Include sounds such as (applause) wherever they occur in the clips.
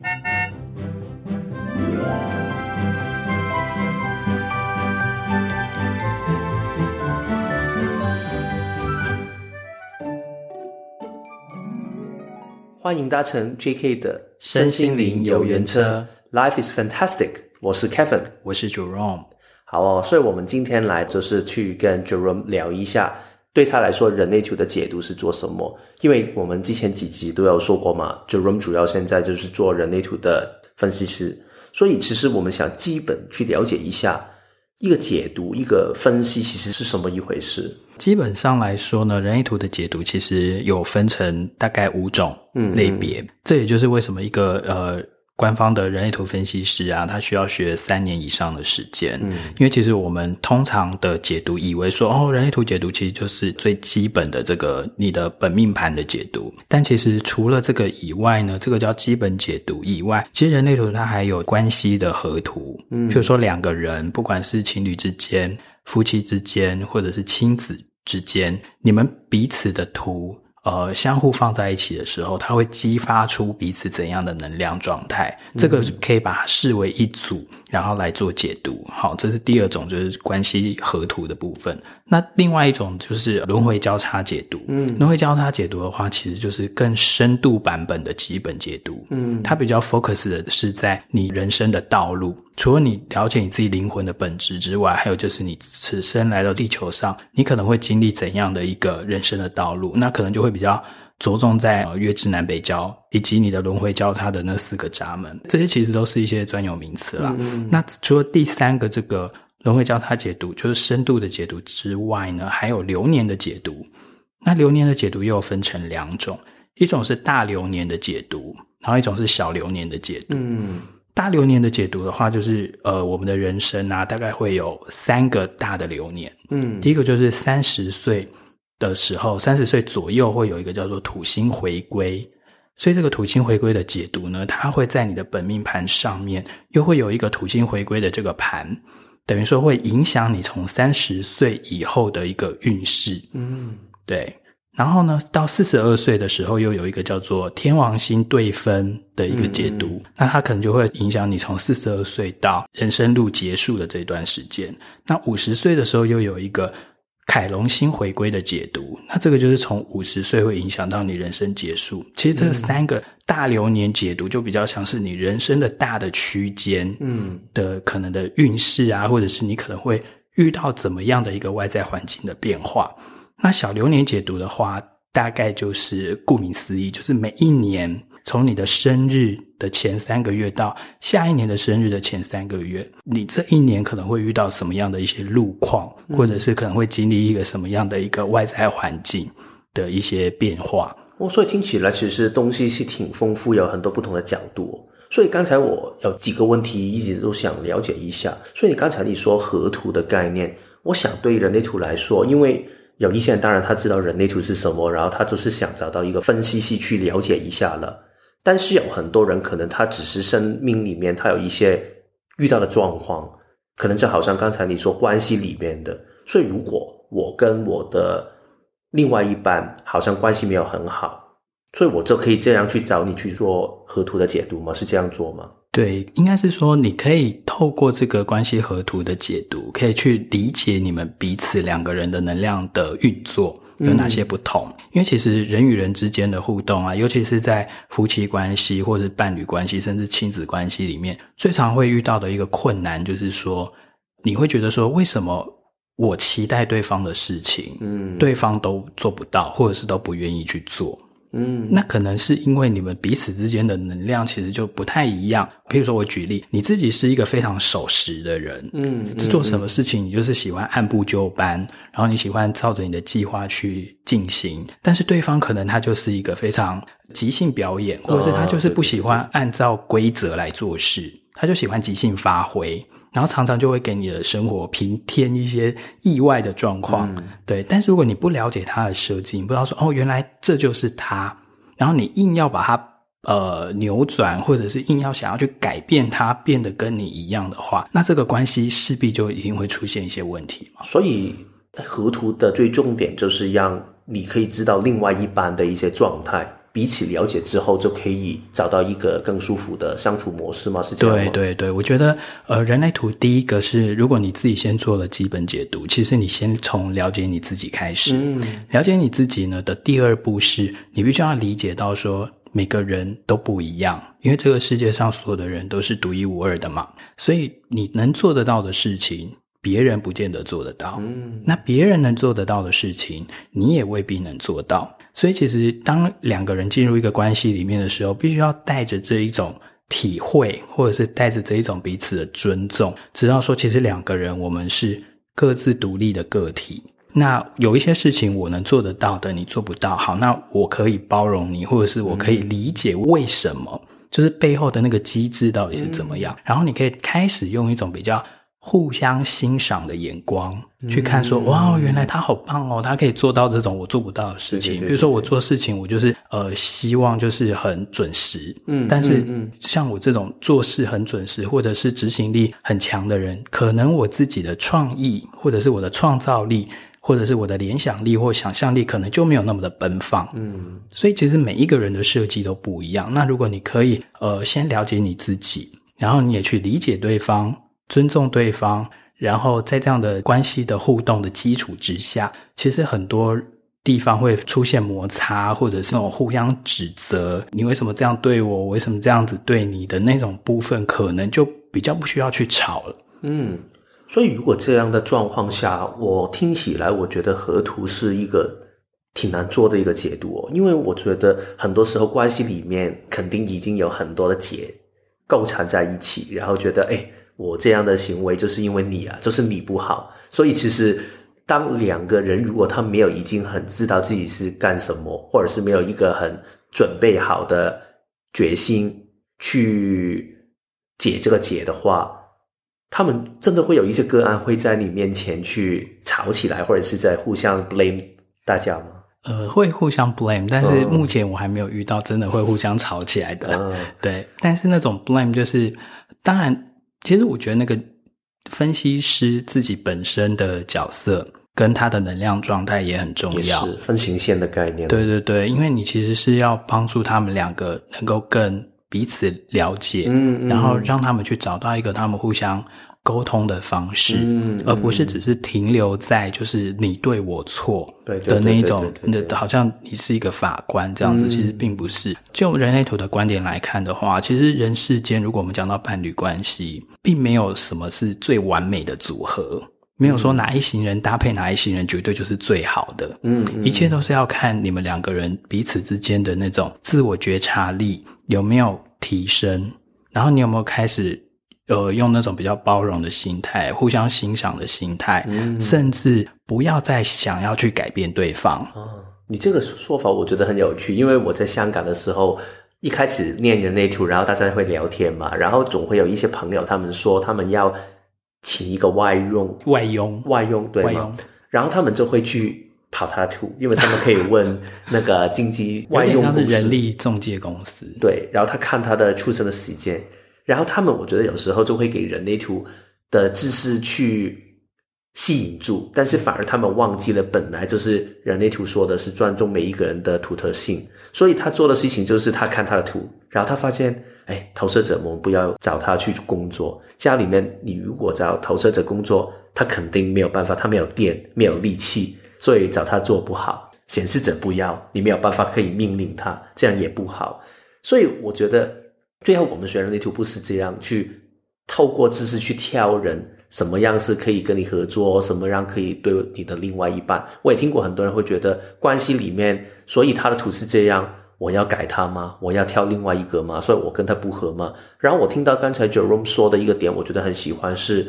欢迎搭乘 JK 的身心灵游园车，Life is fantastic。我是 Kevin，我是 Jerome。好哦，所以我们今天来就是去跟 Jerome 聊一下，对他来说人类图的解读是做什么？因为我们之前几集都有说过嘛，Jerome 主要现在就是做人类图的分析师，所以其实我们想基本去了解一下一个解读、一个分析其实是什么一回事。基本上来说呢，人类图的解读其实有分成大概五种类别，嗯嗯，这也就是为什么一个呃官方的人类图分析师啊，他需要学三年以上的时间。嗯，因为其实我们通常的解读以为说，哦，人类图解读其实就是最基本的这个你的本命盘的解读，但其实除了这个以外呢，这个叫基本解读以外，其实人类图它还有关系的合图，嗯，譬如说两个人，不管是情侣之间、夫妻之间，或者是亲子。之间，你们彼此的图，呃，相互放在一起的时候，它会激发出彼此怎样的能量状态？这个可以把它视为一组，然后来做解读。好，这是第二种，就是关系合图的部分。那另外一种就是轮回交叉解读。嗯，轮回交叉解读的话，其实就是更深度版本的基本解读。嗯，它比较 focus 的是在你人生的道路。除了你了解你自己灵魂的本质之外，还有就是你此生来到地球上，你可能会经历怎样的一个人生的道路？那可能就会比较着重在月支南北交，以及你的轮回交叉的那四个闸门。这些其实都是一些专有名词啦。嗯，那除了第三个这个。轮回交叉解读就是深度的解读之外呢，还有流年的解读。那流年的解读又分成两种，一种是大流年的解读，然后一种是小流年的解读。嗯，大流年的解读的话，就是呃，我们的人生啊，大概会有三个大的流年。嗯，第一个就是三十岁的时候，三十岁左右会有一个叫做土星回归，所以这个土星回归的解读呢，它会在你的本命盘上面，又会有一个土星回归的这个盘。等于说会影响你从三十岁以后的一个运势，嗯，对。然后呢，到四十二岁的时候，又有一个叫做天王星对分的一个解读，那它可能就会影响你从四十二岁到人生路结束的这段时间。那五十岁的时候，又有一个。凯龙星回归的解读，那这个就是从五十岁会影响到你人生结束。其实这三个大流年解读就比较像是你人生的大的区间，嗯，的可能的运势啊，或者是你可能会遇到怎么样的一个外在环境的变化。那小流年解读的话，大概就是顾名思义，就是每一年。从你的生日的前三个月到下一年的生日的前三个月，你这一年可能会遇到什么样的一些路况，或者是可能会经历一个什么样的一个外在环境的一些变化。哦，所以听起来其实东西是挺丰富，有很多不同的角度。所以刚才我有几个问题一直都想了解一下。所以你刚才你说河图的概念，我想对人类图来说，因为有一些人当然他知道人类图是什么，然后他就是想找到一个分析系去了解一下了。但是有很多人可能他只是生命里面他有一些遇到的状况，可能就好像刚才你说关系里面的，所以如果我跟我的另外一半好像关系没有很好，所以我就可以这样去找你去做河图的解读吗？是这样做吗？对，应该是说你可以透过这个关系合图的解读，可以去理解你们彼此两个人的能量的运作。有哪些不同？嗯，因为其实人与人之间的互动啊，尤其是在夫妻关系或者伴侣关系，甚至亲子关系里面，最常会遇到的一个困难，就是说，你会觉得说，为什么我期待对方的事情，嗯，对方都做不到，或者是都不愿意去做。嗯，那可能是因为你们彼此之间的能量其实就不太一样。譬如说，我举例，你自己是一个非常守时的人，嗯，做什么事情你就是喜欢按部就班，然后你喜欢照着你的计划去进行。但是对方可能他就是一个非常即兴表演，或者是他就是不喜欢按照规则来做事，他就喜欢即兴发挥。然后常常就会给你的生活平添一些意外的状况，嗯，对。但是如果你不了解他的设计，你不知道说哦，原来这就是他，然后你硬要把它呃扭转，或者是硬要想要去改变它，变得跟你一样的话，那这个关系势必就一定会出现一些问题嘛。所以河图的最重点就是让你可以知道另外一半的一些状态。彼此了解之后，就可以找到一个更舒服的相处模式吗？是这样吗？对对对，我觉得呃，人类图第一个是，如果你自己先做了基本解读，其实你先从了解你自己开始。嗯，了解你自己呢的第二步是，你必须要理解到说，每个人都不一样，因为这个世界上所有的人都是独一无二的嘛，所以你能做得到的事情，别人不见得做得到。嗯，那别人能做得到的事情，你也未必能做到。所以，其实当两个人进入一个关系里面的时候，必须要带着这一种体会，或者是带着这一种彼此的尊重，知道说，其实两个人我们是各自独立的个体。那有一些事情我能做得到的，你做不到，好，那我可以包容你，或者是我可以理解为什么，嗯、就是背后的那个机制到底是怎么样，嗯、然后你可以开始用一种比较。互相欣赏的眼光去看，说：“哇，原来他好棒哦，他可以做到这种我做不到的事情。比如说，我做事情，我就是呃，希望就是很准时。嗯，但是像我这种做事很准时，或者是执行力很强的人，可能我自己的创意，或者是我的创造力，或者是我的联想力或想象力，可能就没有那么的奔放。嗯，所以其实每一个人的设计都不一样。那如果你可以呃，先了解你自己，然后你也去理解对方。”尊重对方，然后在这样的关系的互动的基础之下，其实很多地方会出现摩擦，或者是那种互相指责，你为什么这样对我？我为什么这样子对你的那种部分，可能就比较不需要去吵了。嗯，所以如果这样的状况下，我听起来我觉得河图是一个挺难做的一个解读哦，因为我觉得很多时候关系里面肯定已经有很多的结构缠在一起，然后觉得诶我这样的行为就是因为你啊，就是你不好。所以其实，当两个人如果他没有已经很知道自己是干什么，或者是没有一个很准备好的决心去解这个结的话，他们真的会有一些个案会在你面前去吵起来，或者是在互相 blame 大家吗？呃，会互相 blame，但是目前我还没有遇到真的会互相吵起来的。嗯、对，但是那种 blame 就是当然。其实我觉得那个分析师自己本身的角色跟他的能量状态也很重要，是分形线的概念。对对对，因为你其实是要帮助他们两个能够更彼此了解，嗯，然后让他们去找到一个他们互相。沟通的方式，而不是只是停留在就是你对我错的那一种，那好像你是一个法官这样子，其实并不是。就人类图的观点来看的话，其实人世间，如果我们讲到伴侣关系，并没有什么是最完美的组合，没有说哪一行人搭配哪一行人绝对就是最好的。嗯，嗯一切都是要看你们两个人彼此之间的那种自我觉察力有没有提升，然后你有没有开始。呃，用那种比较包容的心态，互相欣赏的心态，嗯、甚至不要再想要去改变对方。哦，你这个说法我觉得很有趣，因为我在香港的时候，一开始念人类图，然后大家会聊天嘛，然后总会有一些朋友他们说他们要请一个外佣，外佣，外佣，对吗？佣然后他们就会去跑他图，因为他们可以问 (laughs) 那个经济外佣公司，像是人力中介公司，对，然后他看他的出生的时间。然后他们，我觉得有时候就会给人类图的知识去吸引住，但是反而他们忘记了，本来就是人类图说的是尊重每一个人的图特性。所以他做的事情就是他看他的图，然后他发现，哎，投射者，我们不要找他去工作。家里面，你如果找投射者工作，他肯定没有办法，他没有电，没有力气，所以找他做不好。显示者不要，你没有办法可以命令他，这样也不好。所以我觉得。最后，我们学人类图不是这样去透过知识去挑人，什么样是可以跟你合作，什么样可以对你的另外一半。我也听过很多人会觉得关系里面，所以他的图是这样，我要改他吗？我要挑另外一个吗？所以我跟他不合吗？然后我听到刚才 Jerome 说的一个点，我觉得很喜欢，是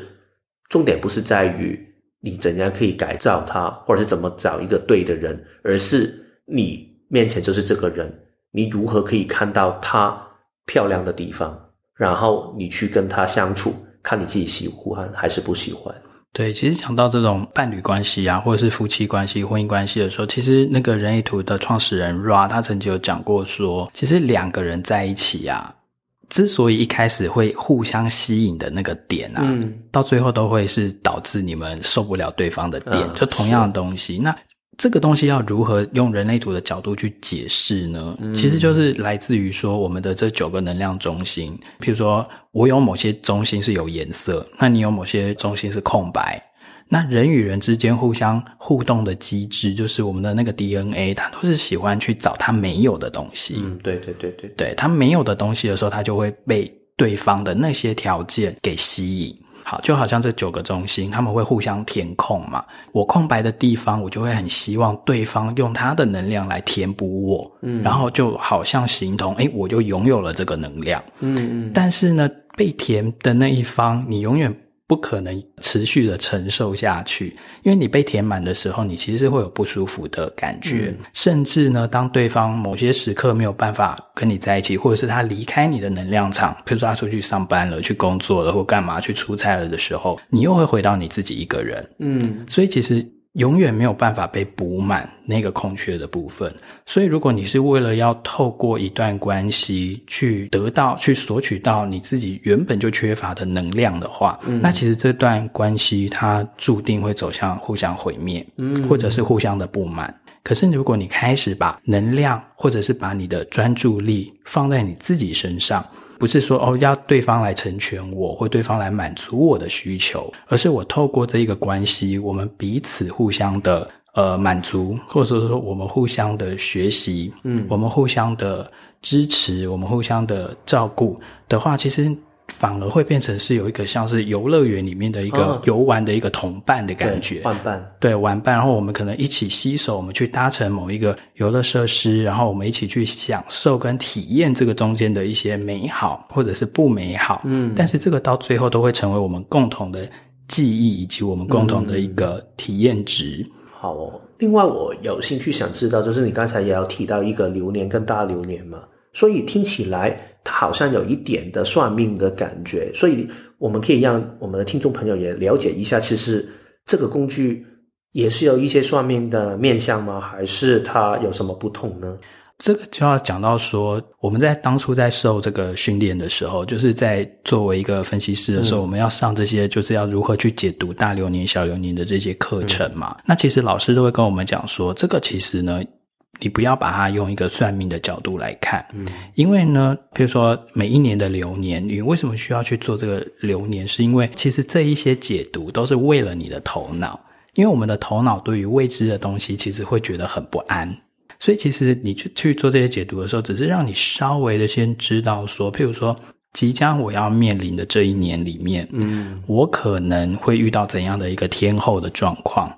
重点不是在于你怎样可以改造他，或者是怎么找一个对的人，而是你面前就是这个人，你如何可以看到他。漂亮的地方，然后你去跟他相处，看你自己喜欢还是不喜欢。对，其实讲到这种伴侣关系啊，或者是夫妻关系、婚姻关系的时候，其实那个人类图的创始人 Ra 他曾经有讲过说，其实两个人在一起啊，之所以一开始会互相吸引的那个点啊，嗯，到最后都会是导致你们受不了对方的点，嗯，就同样的东西。那这个东西要如何用人类图的角度去解释呢？嗯、其实就是来自于说我们的这九个能量中心，譬如说我有某些中心是有颜色，那你有某些中心是空白。那人与人之间互相互动的机制，就是我们的那个 DNA，它都是喜欢去找它没有的东西。嗯，对对对对，对，它没有的东西的时候，它就会被对方的那些条件给吸引。好，就好像这九个中心，他们会互相填空嘛。我空白的地方，我就会很希望对方用他的能量来填补我。嗯，然后就好像形同，诶，我就拥有了这个能量。嗯嗯。但是呢，被填的那一方，你永远。不可能持续的承受下去，因为你被填满的时候，你其实是会有不舒服的感觉，嗯、甚至呢，当对方某些时刻没有办法跟你在一起，或者是他离开你的能量场，比如说他出去上班了、去工作了或干嘛去出差了的时候，你又会回到你自己一个人。嗯，所以其实。永远没有办法被补满那个空缺的部分，所以如果你是为了要透过一段关系去得到、去索取到你自己原本就缺乏的能量的话，嗯，那其实这段关系它注定会走向互相毁灭，嗯，或者是互相的不满。可是如果你开始把能量，或者是把你的专注力放在你自己身上。不是说哦，要对方来成全我，或对方来满足我的需求，而是我透过这一个关系，我们彼此互相的呃满足，或者说我们互相的学习，嗯，我们互相的支持，我们互相的照顾的话，其实。反而会变成是有一个像是游乐园里面的一个游玩的一个同伴的感觉，玩伴，对，玩伴。然后我们可能一起携手，我们去搭乘某一个游乐设施，然后我们一起去享受跟体验这个中间的一些美好或者是不美好。嗯，但是这个到最后都会成为我们共同的记忆以及我们共同的一个体验值。嗯，好哦，另外我有兴趣想知道，就是你刚才也要提到一个流年跟大流年嘛。所以听起来，它好像有一点的算命的感觉，所以我们可以让我们的听众朋友也了解一下，其实这个工具也是有一些算命的面相吗？还是它有什么不同呢？这个就要讲到说，我们在当初在受这个训练的时候，就是在作为一个分析师的时候，嗯、我们要上这些，就是要如何去解读大流年、小流年的这些课程嘛。嗯、那其实老师都会跟我们讲说，这个其实呢。你不要把它用一个算命的角度来看，嗯，因为呢，比如说每一年的流年，你为什么需要去做这个流年？是因为其实这一些解读都是为了你的头脑，因为我们的头脑对于未知的东西其实会觉得很不安，所以其实你去去做这些解读的时候，只是让你稍微的先知道说，譬如说即将我要面临的这一年里面，嗯，我可能会遇到怎样的一个天后的状况。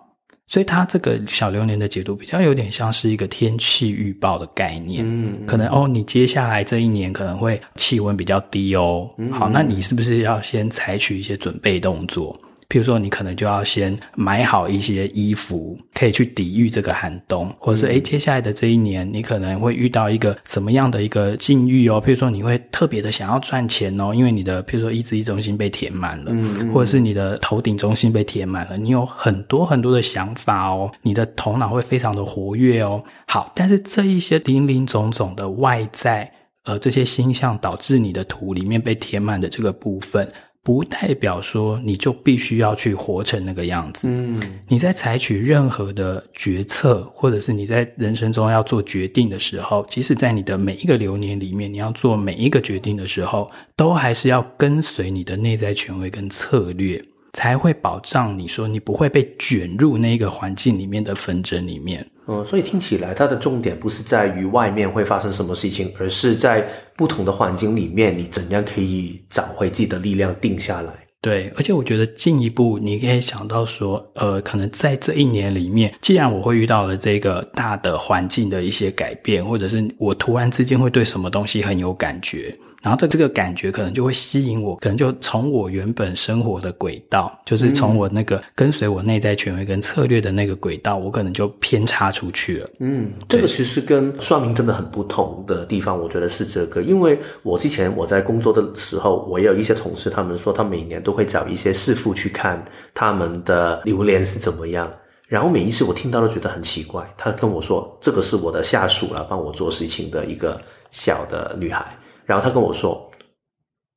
所以它这个小流年的解读比较有点像是一个天气预报的概念，嗯，可能哦，你接下来这一年可能会气温比较低哦，好，那你是不是要先采取一些准备动作？譬如说，你可能就要先买好一些衣服，可以去抵御这个寒冬，或者是诶，接下来的这一年，你可能会遇到一个什么样的一个境遇哦？譬如说，你会特别的想要赚钱哦，因为你的譬如说意志力中心被填满了，或者是你的头顶中心被填满了，你有很多很多的想法哦，你的头脑会非常的活跃哦。好，但是这一些林林总总的外在，呃，这些星象导致你的图里面被填满的这个部分。不代表说你就必须要去活成那个样子。嗯，你在采取任何的决策，或者是你在人生中要做决定的时候，即使在你的每一个流年里面，你要做每一个决定的时候，都还是要跟随你的内在权威跟策略，才会保障你说你不会被卷入那个环境里面的纷争里面。嗯，所以听起来它的重点不是在于外面会发生什么事情，而是在不同的环境里面，你怎样可以找回自己的力量，定下来。对，而且我觉得进一步你可以想到说，呃，可能在这一年里面，既然我会遇到了这个大的环境的一些改变，或者是我突然之间会对什么东西很有感觉。然后这这个感觉可能就会吸引我，可能就从我原本生活的轨道，就是从我那个跟随我内在权威跟策略的那个轨道，我可能就偏差出去了。嗯，这个其实跟算命真的很不同的地方，我觉得是这个。因为我之前我在工作的时候，我也有一些同事，他们说他每年都会找一些师傅去看他们的流年是怎么样。然后每一次我听到都觉得很奇怪，他跟我说这个是我的下属来帮我做事情的一个小的女孩。然后他跟我说：“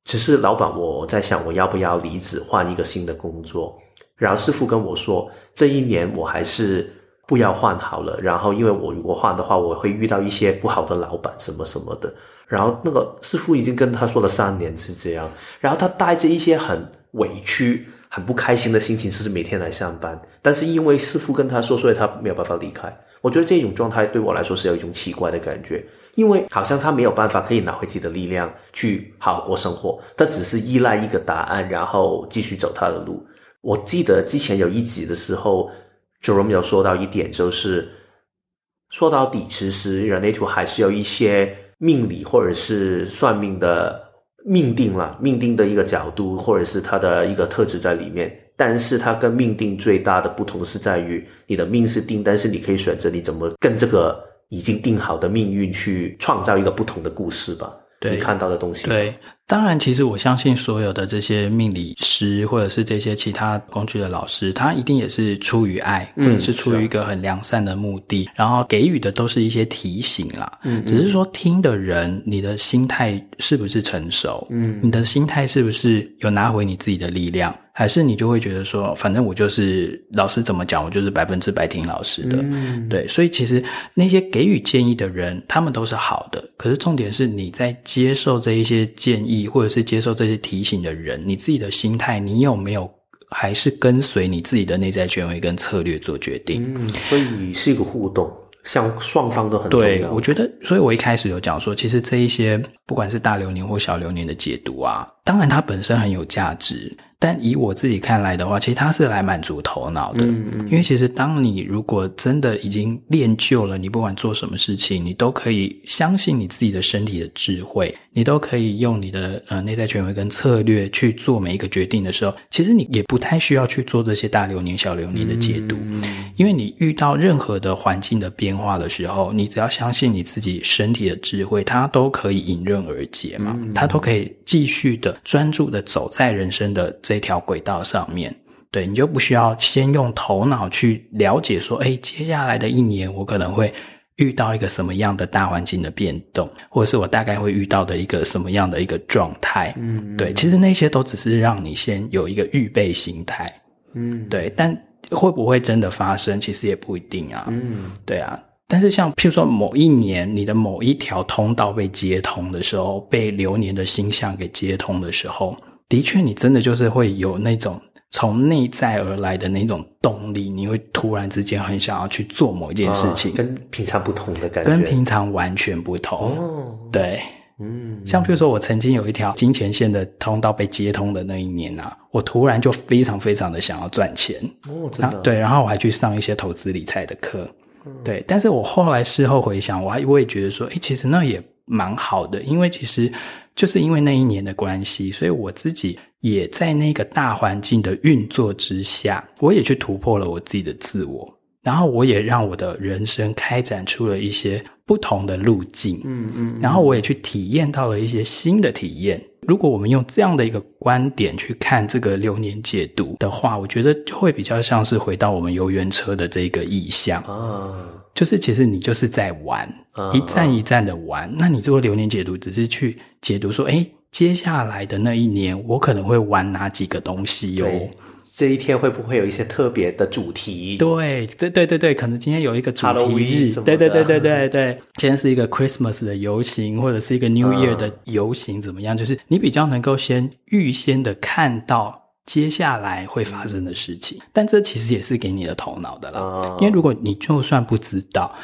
只是老板，我在想我要不要离职换一个新的工作。”然后师傅跟我说：“这一年我还是不要换好了。然后，因为我如果换的话，我会遇到一些不好的老板什么什么的。然后，那个师傅已经跟他说了三年是这样。然后他带着一些很委屈、很不开心的心情，就是每天来上班。但是因为师傅跟他说，所以他没有办法离开。我觉得这种状态对我来说是有一种奇怪的感觉，因为好像他没有办法可以拿回自己的力量去好好过生活，他只是依赖一个答案，然后继续走他的路。我记得之前有一集的时候，Jerome 有说到一点，就是说到底，其实人类图还是有一些命理或者是算命的命定了，命定的一个角度，或者是他的一个特质在里面。但是它跟命定最大的不同是在于，你的命是定，但是你可以选择你怎么跟这个已经定好的命运去创造一个不同的故事吧。你看到的东西。对，当然，其实我相信所有的这些命理师或者是这些其他工具的老师，他一定也是出于爱，或者是出于一个很良善的目的，嗯，然后给予的都是一些提醒啦。嗯，只是说听的人，你的心态是不是成熟？嗯，你的心态是不是有拿回你自己的力量？还是你就会觉得说，反正我就是老师怎么讲，我就是百分之百听老师的。嗯，对，所以其实那些给予建议的人，他们都是好的。可是重点是你在接受这一些建议，或者是接受这些提醒的人，你自己的心态，你有没有还是跟随你自己的内在权威跟策略做决定？嗯，所以是一个互动。像双方都很重要。对，我觉得，所以我一开始有讲说，其实这一些不管是大流年或小流年的解读啊，当然它本身很有价值，但以我自己看来的话，其实它是来满足头脑的。嗯嗯。因为其实当你如果真的已经练就了，你不管做什么事情，你都可以相信你自己的身体的智慧，你都可以用你的呃内在权威跟策略去做每一个决定的时候，其实你也不太需要去做这些大流年、小流年的解读。因为你遇到任何的环境的变化的时候，你只要相信你自己身体的智慧，它都可以迎刃而解嘛，嗯、它都可以继续的专注的走在人生的这条轨道上面。对，你就不需要先用头脑去了解说，哎，接下来的一年我可能会遇到一个什么样的大环境的变动，或者是我大概会遇到的一个什么样的一个状态。嗯，对，其实那些都只是让你先有一个预备心态。嗯，对，但。会不会真的发生？其实也不一定啊。嗯，对啊。但是像譬如说某一年你的某一条通道被接通的时候，被流年的星象给接通的时候，的确你真的就是会有那种从内在而来的那种动力，你会突然之间很想要去做某一件事情，哦，跟平常不同的感觉，跟平常完全不同。哦，对。嗯，像比如说，我曾经有一条金钱线的通道被接通的那一年啊，我突然就非常非常的想要赚钱。哦，真的对，然后我还去上一些投资理财的课，嗯，对，但是我后来事后回想，我还我也觉得说，诶，其实那也蛮好的，因为其实就是因为那一年的关系，所以我自己也在那个大环境的运作之下，我也去突破了我自己的自我，然后我也让我的人生开展出了一些。不同的路径，嗯嗯，然后我也去体验到了一些新的体验。如果我们用这样的一个观点去看这个流年解读的话，我觉得就会比较像是回到我们游园车的这个意象啊，就是其实你就是在玩，一站一站的玩。那你做流年解读，只是去解读说，哎，接下来的那一年，我可能会玩哪几个东西哟。这一天会不会有一些特别的主题？对，这对对对，可能今天有一个主题日，对对对对对对，今天是一个 Christmas 的游行，或者是一个 New Year 的游行，怎么样？就是你比较能够先预先的看到接下来会发生的事情，但这其实也是给你的头脑的啦，因为如果你就算不知道。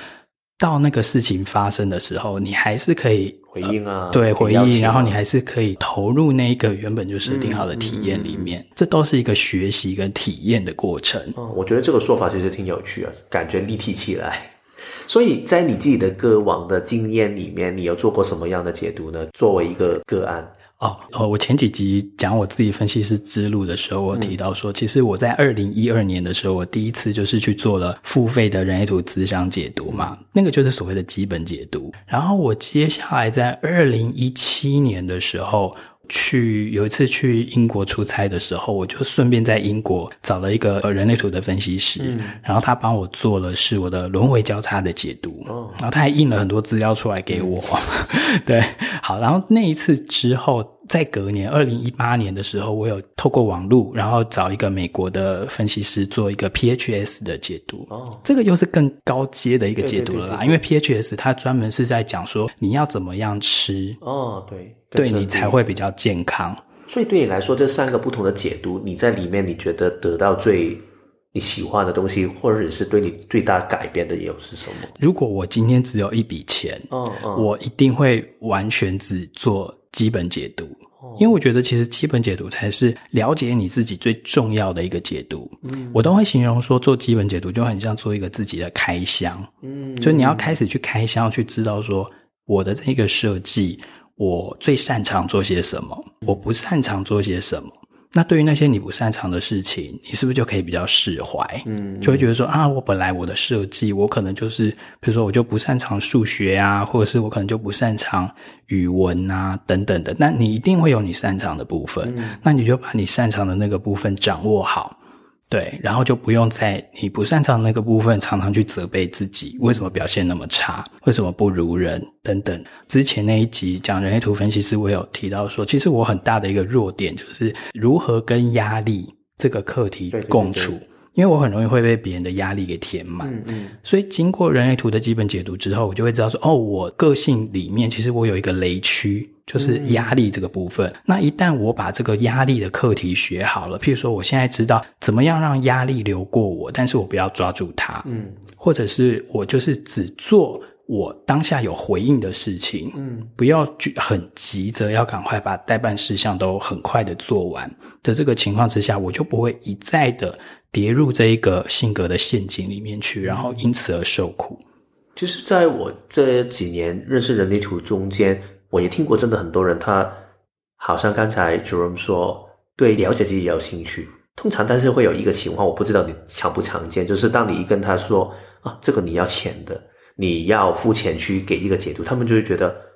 到那个事情发生的时候，你还是可以回应啊，呃、对，回应，然后你还是可以投入那一个原本就设定好的体验里面，嗯嗯、这都是一个学习跟体验的过程。嗯，我觉得这个说法其实挺有趣啊，感觉立体起来。(laughs) 所以在你自己的歌王的经验里面，你有做过什么样的解读呢？作为一个个案。哦，哦，我前几集讲我自己分析师之路的时候，我提到说，其实我在二零一二年的时候，我第一次就是去做了付费的人类图资商解读嘛，那个就是所谓的基本解读。然后我接下来在二零一七年的时候。去有一次去英国出差的时候，我就顺便在英国找了一个人类图的分析师，嗯、然后他帮我做了是我的轮回交叉的解读，哦、然后他还印了很多资料出来给我。嗯、(laughs) 对，好，然后那一次之后，在隔年二零一八年的时候，我有透过网络，然后找一个美国的分析师做一个 PHS 的解读。哦，这个又是更高阶的一个解读了啦。对对对对，因为 PHS 它专门是在讲说你要怎么样吃哦，对，对你才会比较健康。所以对你来说，这三个不同的解读，你在里面你觉得得到最你喜欢的东西，或者是对你最大改变的有是什么？如果我今天只有一笔钱，嗯嗯，我一定会完全只做基本解读，因为我觉得其实基本解读才是了解你自己最重要的一个解读。嗯，我都会形容说做基本解读就很像做一个自己的开箱，嗯，就你要开始去开箱，去知道说我的这个设计，我最擅长做些什么，我不擅长做些什么。那对于那些你不擅长的事情，你是不是就可以比较释怀？嗯，就会觉得说啊，我本来我的设计，我可能就是，比如说我就不擅长数学啊，或者是我可能就不擅长语文啊，等等的。那你一定会有你擅长的部分，嗯，那你就把你擅长的那个部分掌握好。对，然后就不用在你不擅长的那个部分常常去责备自己，为什么表现那么差，为什么不如人等等。之前那一集讲人类图分析师，我有提到说，其实我很大的一个弱点就是如何跟压力这个课题共处。对对对对。因为我很容易会被别人的压力给填满，嗯嗯，所以经过人类图的基本解读之后，我就会知道说，哦，我个性里面其实我有一个雷区，就是压力这个部分。嗯，那一旦我把这个压力的课题学好了，譬如说我现在知道怎么样让压力流过我，但是我不要抓住它，嗯，或者是我就是只做我当下有回应的事情，嗯，不要很急着要赶快把待办事项都很快的做完的这个情况之下，我就不会一再的。跌入这一个性格的陷阱里面去，然后因此而受苦。就是，在我这几年认识人类图中间，我也听过真的很多人，他好像刚才 Jerome 说，对了解自己也有兴趣。通常，但是会有一个情况，我不知道你常不常见，就是当你一跟他说啊，这个你要钱的，你要付钱去给一个解读，他们就会觉得。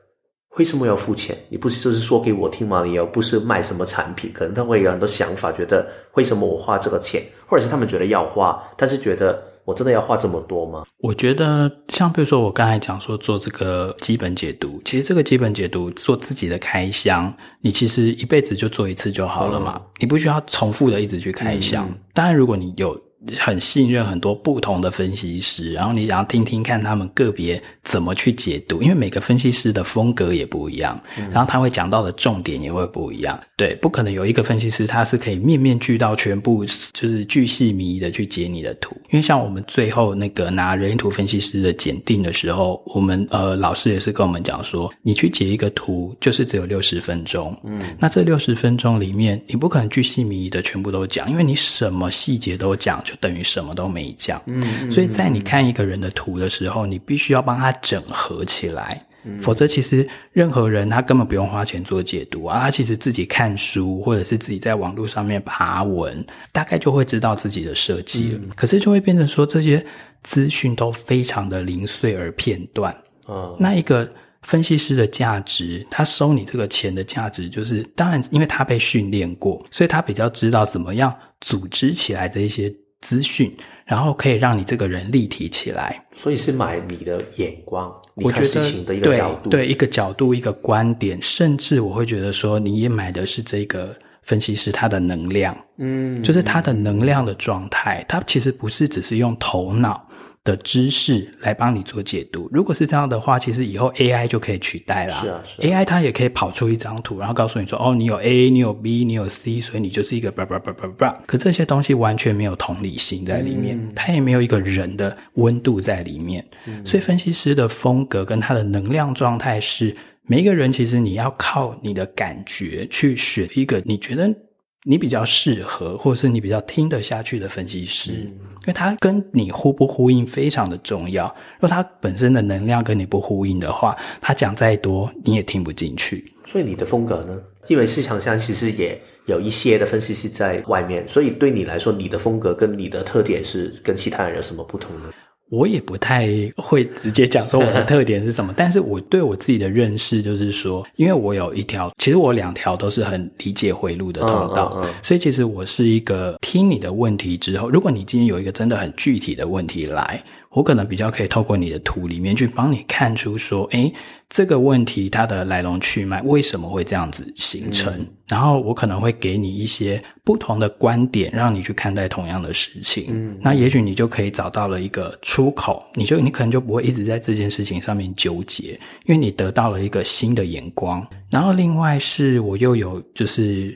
为什么要付钱？你不是就是说给我听吗？你又不是卖什么产品，可能他会有很多想法，觉得为什么我花这个钱，或者是他们觉得要花，但是觉得我真的要花这么多吗？我觉得像比如说我刚才讲说做这个基本解读，其实这个基本解读做自己的开箱，你其实一辈子就做一次就好了嘛，嗯、你不需要重复的一直去开箱。嗯、当然，如果你有。很信任很多不同的分析师，然后你想要听听看他们个别怎么去解读，因为每个分析师的风格也不一样，然后他会讲到的重点也会不一样。对，不可能有一个分析师他是可以面面俱到，全部就是巨细靡遗的去解你的图。因为像我们最后那个拿人类图分析师的检定的时候，我们呃老师也是跟我们讲说，你去解一个图就是只有六十分钟，嗯，那这六十分钟里面你不可能巨细靡遗的全部都讲，因为你什么细节都讲就。等于什么都没讲，嗯，所以在你看一个人的图的时候，你必须要帮他整合起来，嗯，否则其实任何人他根本不用花钱做解读啊，他其实自己看书或者是自己在网络上面爬文，大概就会知道自己的设计了。嗯，可是就会变成说这些资讯都非常的零碎而片段，嗯，那一个分析师的价值，他收你这个钱的价值，就是当然因为他被训练过，所以他比较知道怎么样组织起来这一些。资讯，然后可以让你这个人立体起来，所以是买你的眼光，你看事情的一个角度，对，对一个角度，一个观点，甚至我会觉得说，你也买的是这个分析师他的能量，嗯，就是他的能量的状态，他其实不是只是用头脑。的知识来帮你做解读。如果是这样的话，其实以后 AI 就可以取代啦。是啊，是啊。AI 它也可以跑出一张图，然后告诉你说：“哦，你有 A，你有 B，你有 C，所以你就是一个叭叭叭叭叭。”可这些东西完全没有同理心在里面，嗯、它也没有一个人的温度在里面。嗯、所以分析师的风格跟他的能量状态是，每一个人其实你要靠你的感觉去选一个你觉得。你比较适合，或者是你比较听得下去的分析师，嗯、因为他跟你呼不呼应非常的重要。如果他本身的能量跟你不呼应的话，他讲再多你也听不进去。所以你的风格呢？因为市场上其实也有一些的分析师在外面，所以对你来说，你的风格跟你的特点是跟其他人有什么不同呢？我也不太会直接讲说我的特点是什么，(laughs) 但是我对我自己的认识就是说，因为我有一条，其实我两条都是很理解回路的通道，嗯嗯嗯、所以其实我是一个听你的问题之后，如果你今天有一个真的很具体的问题来。我可能比较可以透过你的图里面去帮你看出说，诶，这个问题它的来龙去脉为什么会这样子形成？嗯、然后我可能会给你一些不同的观点，让你去看待同样的事情。嗯，那也许你就可以找到了一个出口，你就你可能就不会一直在这件事情上面纠结，因为你得到了一个新的眼光。然后另外是我又有就是。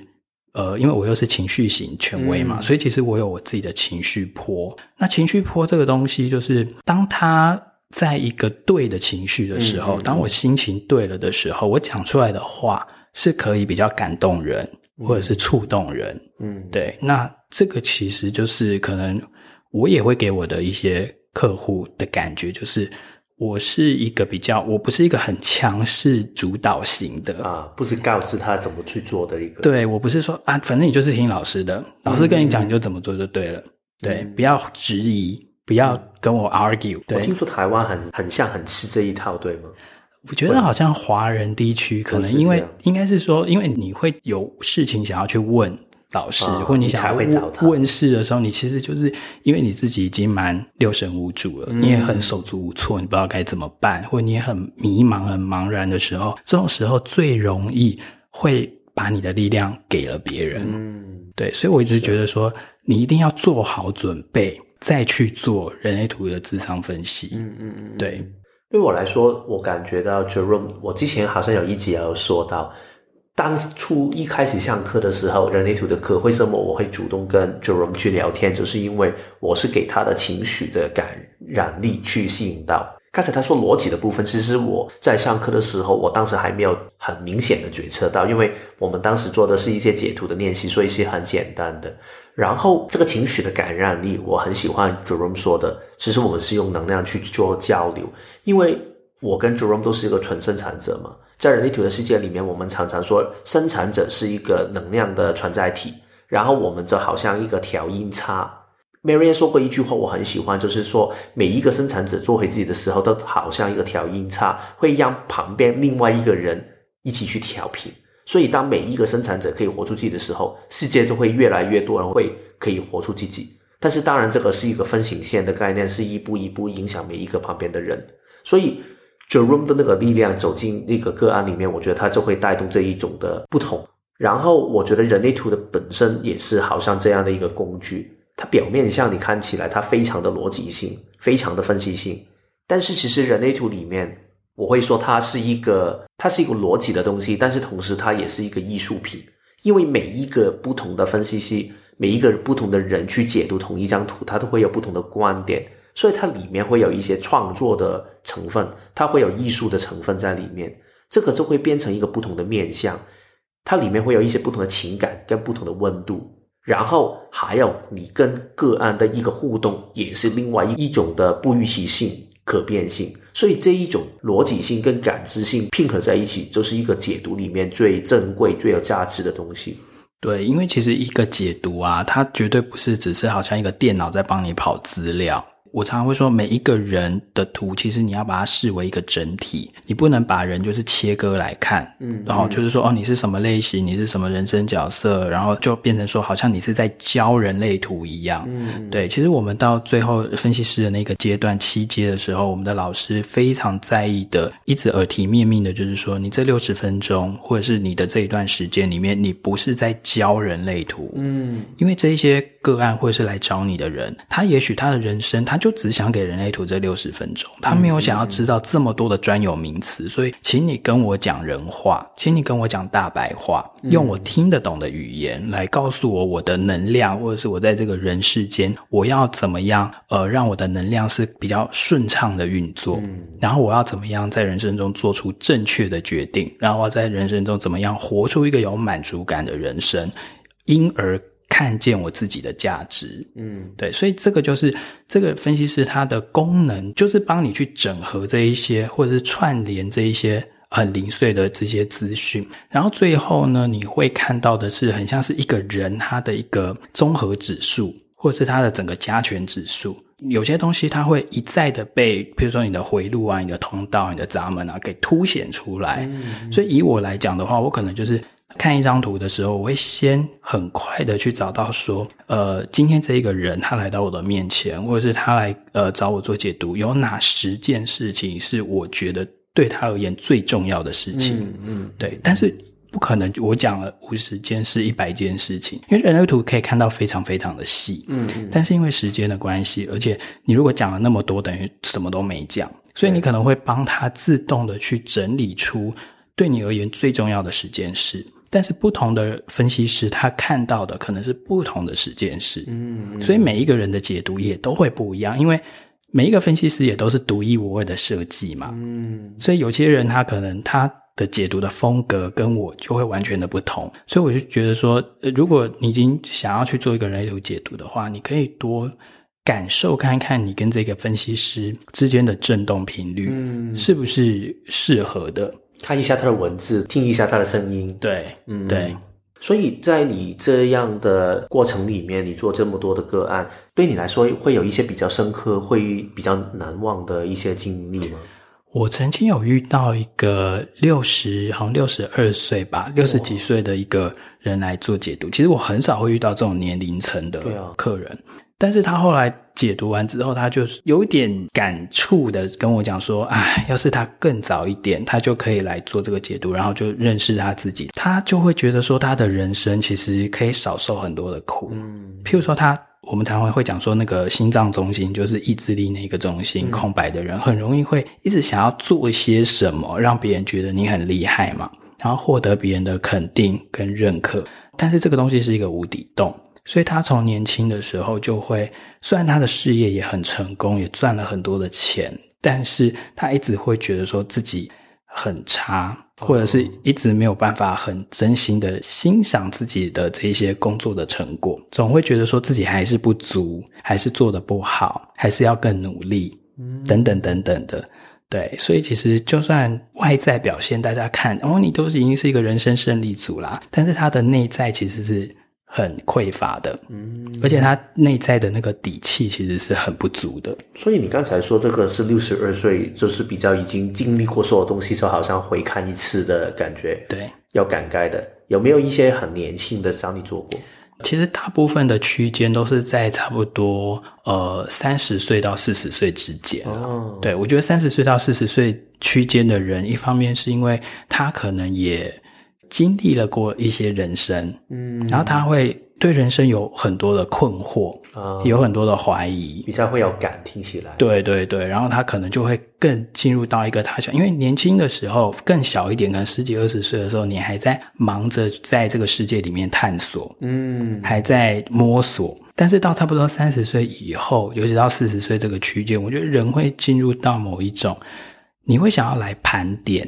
呃，因为我又是情绪型权威嘛，嗯，所以其实我有我自己的情绪波。那情绪波这个东西，就是当他在一个对的情绪的时候，嗯嗯嗯，当我心情对了的时候，我讲出来的话是可以比较感动人，或者是触动人。嗯，对。那这个其实就是可能我也会给我的一些客户的感觉，就是。我是一个比较，我不是一个很强势主导型的啊，不是告知他怎么去做的一个。对，我不是说啊，反正你就是听老师的，老师跟你讲你就怎么做就对了。嗯、对，不要质疑，不要跟我 argue、我听说台湾很很像很吃这一套，对吗？我觉得好像华人地区可能因为应该是说，因为你会有事情想要去问。老师，或你想问问事的时候，你其实就是因为你自己已经蛮六神无主了，嗯、你也很手足无措，你不知道该怎么办，或你也很迷茫、很茫然的时候，这种时候最容易会把你的力量给了别人。嗯，对，所以我一直觉得说，你一定要做好准备，再去做人类图的智商分析。嗯嗯嗯，对。对我来说，我感觉到 Jerome，我之前好像有一集有说到。当初一开始上课的时候，人类图的课，为什么我会主动跟 Jerome 去聊天？就是因为我是给他的情绪的感染力去吸引到。刚才他说逻辑的部分，其实我在上课的时候，我当时还没有很明显的觉察到，因为我们当时做的是一些解图的练习，所以是很简单的。然后这个情绪的感染力，我很喜欢 Jerome 说的，其实我们是用能量去做交流，因为我跟 Jerome 都是一个纯生产者嘛。在人类图的世界里面，我们常常说生产者是一个能量的存在体，然后我们则好像一个调音差。Marianne 说过一句话，我很喜欢，就是说每一个生产者做回自己的时候，都好像一个调音差，会让旁边另外一个人一起去调频。所以，当每一个生产者可以活出自己的时候，世界就会越来越多人会可以活出自己。但是，当然这个是一个分形线的概念，是一步一步影响每一个旁边的人。所以。Jerome 的那个力量走进那个个案里面，我觉得它就会带动这一种的不同。然后我觉得人类图的本身也是好像这样的一个工具，它表面上你看起来它非常的逻辑性，非常的分析性，但是其实人类图里面，我会说它是一个它是一个逻辑的东西，但是同时它也是一个艺术品，因为每一个不同的分析师，每一个不同的人去解读同一张图，它都会有不同的观点。所以它里面会有一些创作的成分，它会有艺术的成分在里面，这个就会变成一个不同的面向。它里面会有一些不同的情感跟不同的温度，然后还有你跟个案的一个互动，也是另外一种的不预期性、可变性。所以这一种逻辑性跟感知性拼合在一起，就是一个解读里面最珍贵、最有价值的东西。对，因为其实一个解读啊，它绝对不是只是好像一个电脑在帮你跑资料。我常常会说，每一个人的图，其实你要把它视为一个整体，你不能把人就是切割来看，嗯，然后就是说，哦，你是什么类型，你是什么人生角色，然后就变成说，好像你是在教人类图一样，嗯，对。其实我们到最后分析师的那个阶段七阶的时候，我们的老师非常在意的，一直耳提面命的，就是说，你这六十分钟，或者是你的这一段时间里面，你不是在教人类图，嗯，因为这一些个案或者是来找你的人，他也许他的人生，他就只想给人类图这六十分钟，他没有想要知道这么多的专有名词，所以，请你跟我讲人话，请你跟我讲大白话，用我听得懂的语言来告诉我我的能量，或者是我在这个人世间，我要怎么样，呃，让我的能量是比较顺畅的运作，然后我要怎么样在人生中做出正确的决定，然后我在人生中怎么样活出一个有满足感的人生，因而。看见我自己的价值，嗯，对，所以这个就是这个分析师他的功能，就是帮你去整合这一些，或者是串联这一些很零碎的这些资讯，然后最后呢，你会看到的是很像是一个人他的一个综合指数，或者是他的整个加权指数。有些东西它会一再的被，比如说你的回路啊、你的通道、你的闸门啊给凸显出来。嗯，所以以我来讲的话，我可能就是。看一张图的时候，我会先很快的去找到说，呃，今天这一个人他来到我的面前，或者是他来呃找我做解读，有哪十件事情是我觉得对他而言最重要的事情？嗯，嗯对，但是。不可能，我讲了五十件事、一百件事情，因为人类图可以看到非常非常的细，嗯，嗯，但是因为时间的关系，而且你如果讲了那么多，等于什么都没讲，所以你可能会帮他自动的去整理出对你而言最重要的十件事，但是不同的分析师他看到的可能是不同的十件事，嗯，嗯，所以每一个人的解读也都会不一样，因为每一个分析师也都是独一无二的设计嘛，嗯，所以有些人他可能他。的解读的风格跟我就会完全的不同，所以我就觉得说，如果你已经想要去做一个人类图解读的话，你可以多感受看看你跟这个分析师之间的震动频率，嗯，是不是适合的？看一下他的文字，听一下他的声音，对，嗯，对。所以在你这样的过程里面，你做这么多的个案，对你来说会有一些比较深刻、会比较难忘的一些经历吗？我曾经有遇到一个六十，好像六十二岁吧，六十几岁的一个人来做解读。其实我很少会遇到这种年龄层的客人，但是他后来解读完之后，他就有一点感触的跟我讲说：“哎，要是他更早一点，他就可以来做这个解读，然后就认识他自己，他就会觉得说他的人生其实可以少受很多的苦。嗯，譬如说他。”我们常常会讲说，那个心脏中心就是意志力那个中心，嗯、空白的人很容易会一直想要做一些什么，让别人觉得你很厉害嘛，然后获得别人的肯定跟认可。但是这个东西是一个无底洞，所以他从年轻的时候就会，虽然他的事业也很成功，也赚了很多的钱，但是他一直会觉得说自己很差。或者是一直没有办法很真心的欣赏自己的这一些工作的成果，总会觉得说自己还是不足，还是做的不好，还是要更努力，等等等等的。对，所以其实就算外在表现大家看，哦，你都已经是一个人生胜利组啦，但是他的内在其实是。很匮乏的，嗯，而且他内在的那个底气其实是很不足的。所以你刚才说这个是六十二岁，就是比较已经经历过所有东西，就好像回看一次的感觉。对，要感慨的。有没有一些很年轻的找你做过？其实大部分的区间都是在差不多呃三十岁到四十岁之间。哦，对，我觉得三十岁到四十岁区间的人，一方面是因为他可能也。经历了过一些人生，嗯，然后他会对人生有很多的困惑，啊、嗯，有很多的怀疑，比较会有感，听起来，对对对，然后他可能就会更进入到一个他想，因为年轻的时候更小一点，可能十几二十岁的时候，你还在忙着在这个世界里面探索，嗯，还在摸索，但是到差不多三十岁以后，尤其到四十岁这个区间，我觉得人会进入到某一种，你会想要来盘点。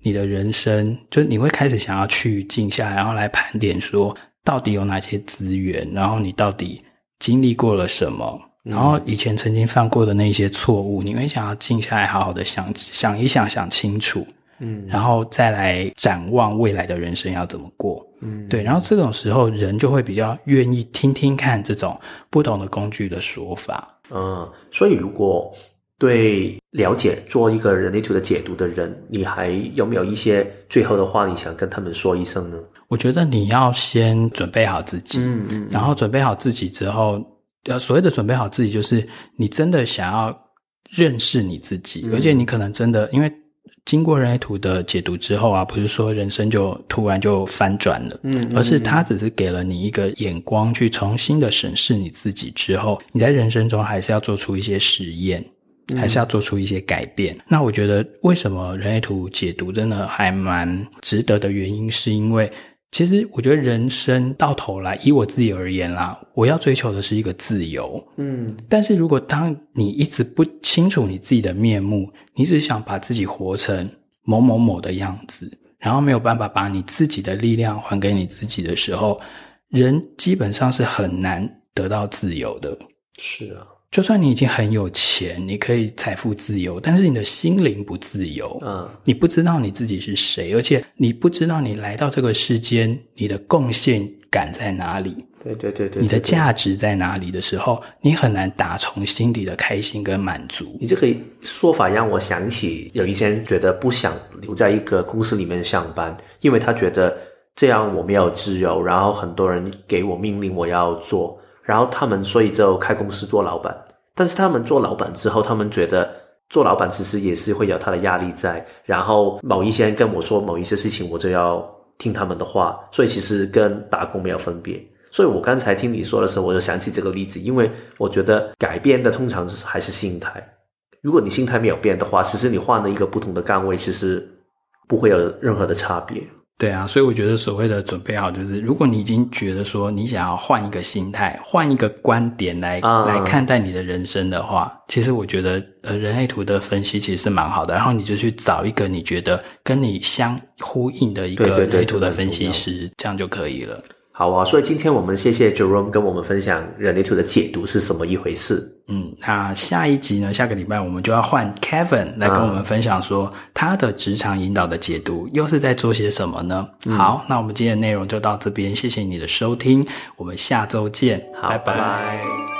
你的人生，就是你会开始想要去静下来，然后来盘点说，到底有哪些资源，然后你到底经历过了什么，然后以前曾经犯过的那些错误，你会想要静下来，好好的想想一想，想清楚，嗯，然后再来展望未来的人生要怎么过，嗯，对，然后这种时候人就会比较愿意听听看这种不同的工具的说法，嗯，所以如果。对了解做一个人类图的解读的人，你还有没有一些最后的话你想跟他们说一声呢？我觉得你要先准备好自己，嗯嗯，然后准备好自己之后，呃，所谓的准备好自己，就是你真的想要认识你自己，嗯，而且你可能真的因为。经过人类图的解读之后啊，不是说人生就突然就翻转了，嗯，嗯，而是它只是给了你一个眼光，去重新的审视你自己之后，你在人生中还是要做出一些实验，还是要做出一些改变。嗯，那我觉得，为什么人类图解读真的还蛮值得的原因，是因为。其实我觉得人生到头来，以我自己而言啦，我要追求的是一个自由。嗯，但是如果当你一直不清楚你自己的面目，你只想把自己活成某某某的样子，然后没有办法把你自己的力量还给你自己的时候，人基本上是很难得到自由的。是啊。就算你已经很有钱，你可以财富自由，但是你的心灵不自由。嗯，你不知道你自己是谁，而且你不知道你来到这个世间，你的贡献感在哪里？对对对对，你的价值在哪里的时候，你很难打从心底的开心跟满足。你这个说法让我想起，有一些人觉得不想留在一个公司里面上班，因为他觉得。这样我没有自由，然后很多人给我命令我要做，然后他们所以就开公司做老板。但是他们做老板之后，他们觉得做老板其实也是会有他的压力在，然后某一些人跟我说某一些事情，我就要听他们的话，所以其实跟打工没有分别。所以我刚才听你说的时候，我就想起这个例子，因为我觉得改变的通常是还是心态。如果你心态没有变的话，其实你换了一个不同的岗位，其实不会有任何的差别。对啊，所以我觉得所谓的准备好，就是如果你已经觉得说你想要换一个心态、换一个观点来、嗯、来看待你的人生的话，其实我觉得呃人类图的分析其实是蛮好的。然后你就去找一个你觉得跟你相呼应的一个人类图的分析师，这样就可以了。好啊，所以今天我们谢谢 Jerome 跟我们分享人类图的解读是什么一回事。嗯，那下一集呢？下个礼拜我们就要换 Kevin 来跟我们分享说他的职场引导的解读又是在做些什么呢？嗯、好，那我们今天的内容就到这边，谢谢你的收听，我们下周见，好，拜拜。拜拜。